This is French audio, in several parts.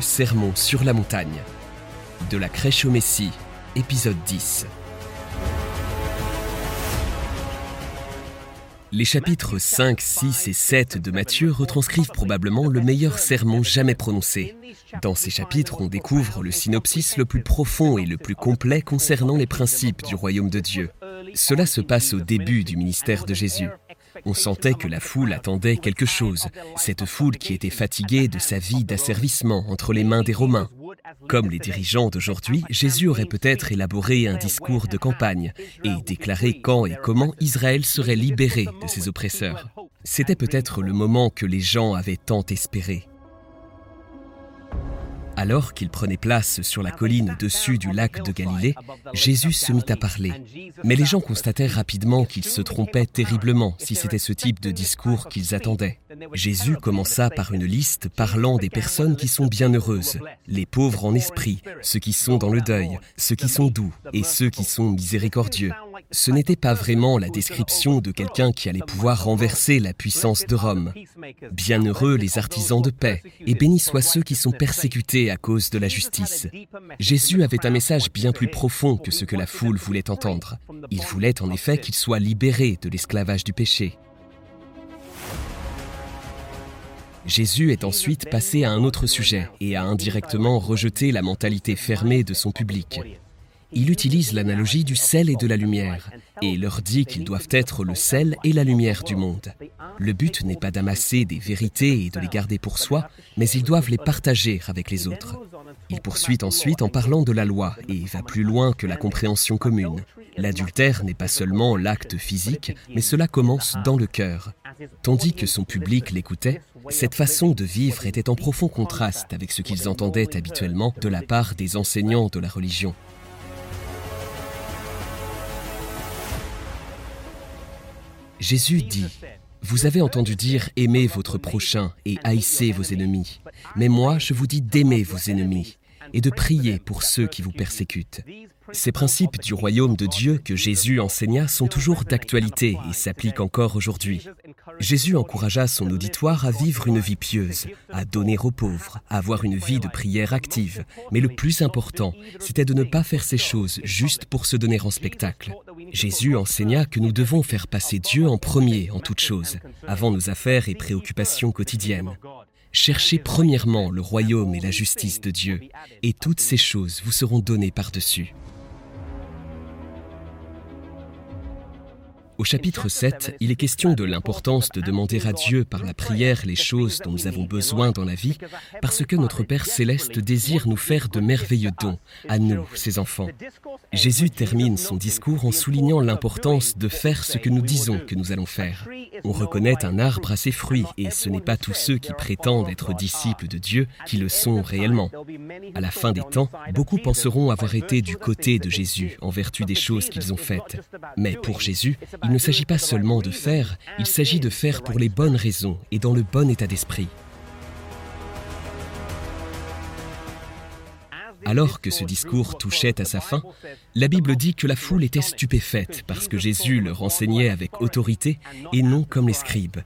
Sermon sur la montagne. De la crèche au Messie, épisode 10. Les chapitres 5, 6 et 7 de Matthieu retranscrivent probablement le meilleur sermon jamais prononcé. Dans ces chapitres, on découvre le synopsis le plus profond et le plus complet concernant les principes du royaume de Dieu. Cela se passe au début du ministère de Jésus. On sentait que la foule attendait quelque chose, cette foule qui était fatiguée de sa vie d'asservissement entre les mains des Romains. Comme les dirigeants d'aujourd'hui, Jésus aurait peut-être élaboré un discours de campagne et déclaré quand et comment Israël serait libéré de ses oppresseurs. C'était peut-être le moment que les gens avaient tant espéré. Alors qu'il prenait place sur la colline au-dessus du lac de Galilée, Jésus se mit à parler. Mais les gens constatèrent rapidement qu'il se trompait terriblement si c'était ce type de discours qu'ils attendaient. Jésus commença par une liste parlant des personnes qui sont bienheureuses, les pauvres en esprit, ceux qui sont dans le deuil, ceux qui sont doux et ceux qui sont miséricordieux. Ce n'était pas vraiment la description de quelqu'un qui allait pouvoir renverser la puissance de Rome. Bienheureux les artisans de paix, et bénis soient ceux qui sont persécutés à cause de la justice. Jésus avait un message bien plus profond que ce que la foule voulait entendre. Il voulait en effet qu'ils soient libérés de l'esclavage du péché. Jésus est ensuite passé à un autre sujet et a indirectement rejeté la mentalité fermée de son public. Il utilise l'analogie du sel et de la lumière et leur dit qu'ils doivent être le sel et la lumière du monde. Le but n'est pas d'amasser des vérités et de les garder pour soi, mais ils doivent les partager avec les autres. Il poursuit ensuite en parlant de la loi et va plus loin que la compréhension commune. L'adultère n'est pas seulement l'acte physique, mais cela commence dans le cœur. Tandis que son public l'écoutait, cette façon de vivre était en profond contraste avec ce qu'ils entendaient habituellement de la part des enseignants de la religion. Jésus dit, Vous avez entendu dire aimez votre prochain et haïssez vos ennemis, mais moi je vous dis d'aimer vos ennemis et de prier pour ceux qui vous persécutent. Ces principes du royaume de Dieu que Jésus enseigna sont toujours d'actualité et s'appliquent encore aujourd'hui. Jésus encouragea son auditoire à vivre une vie pieuse, à donner aux pauvres, à avoir une vie de prière active. Mais le plus important, c'était de ne pas faire ces choses juste pour se donner en spectacle. Jésus enseigna que nous devons faire passer Dieu en premier en toutes choses, avant nos affaires et préoccupations quotidiennes. Cherchez premièrement le royaume et la justice de Dieu, et toutes ces choses vous seront données par-dessus. Au chapitre 7, il est question de l'importance de demander à Dieu par la prière les choses dont nous avons besoin dans la vie, parce que notre Père céleste désire nous faire de merveilleux dons, à nous, ses enfants. Jésus termine son discours en soulignant l'importance de faire ce que nous disons que nous allons faire. On reconnaît un arbre à ses fruits, et ce n'est pas tous ceux qui prétendent être disciples de Dieu qui le sont réellement. À la fin des temps, beaucoup penseront avoir été du côté de Jésus en vertu des choses qu'ils ont faites. Mais pour Jésus, il ne s'agit pas seulement de faire, il s'agit de faire pour les bonnes raisons et dans le bon état d'esprit. Alors que ce discours touchait à sa fin, la Bible dit que la foule était stupéfaite parce que Jésus leur enseignait avec autorité et non comme les scribes.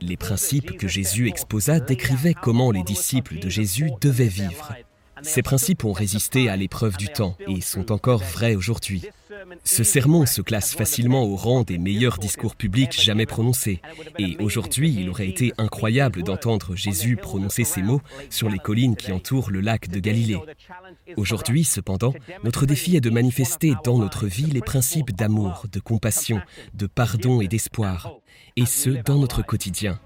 Les principes que Jésus exposa décrivaient comment les disciples de Jésus devaient vivre. Ces principes ont résisté à l'épreuve du temps et sont encore vrais aujourd'hui. Ce sermon se classe facilement au rang des meilleurs discours publics jamais prononcés. Et aujourd'hui, il aurait été incroyable d'entendre Jésus prononcer ces mots sur les collines qui entourent le lac de Galilée. Aujourd'hui, cependant, notre défi est de manifester dans notre vie les principes d'amour, de compassion, de pardon et d'espoir, et ce, dans notre quotidien.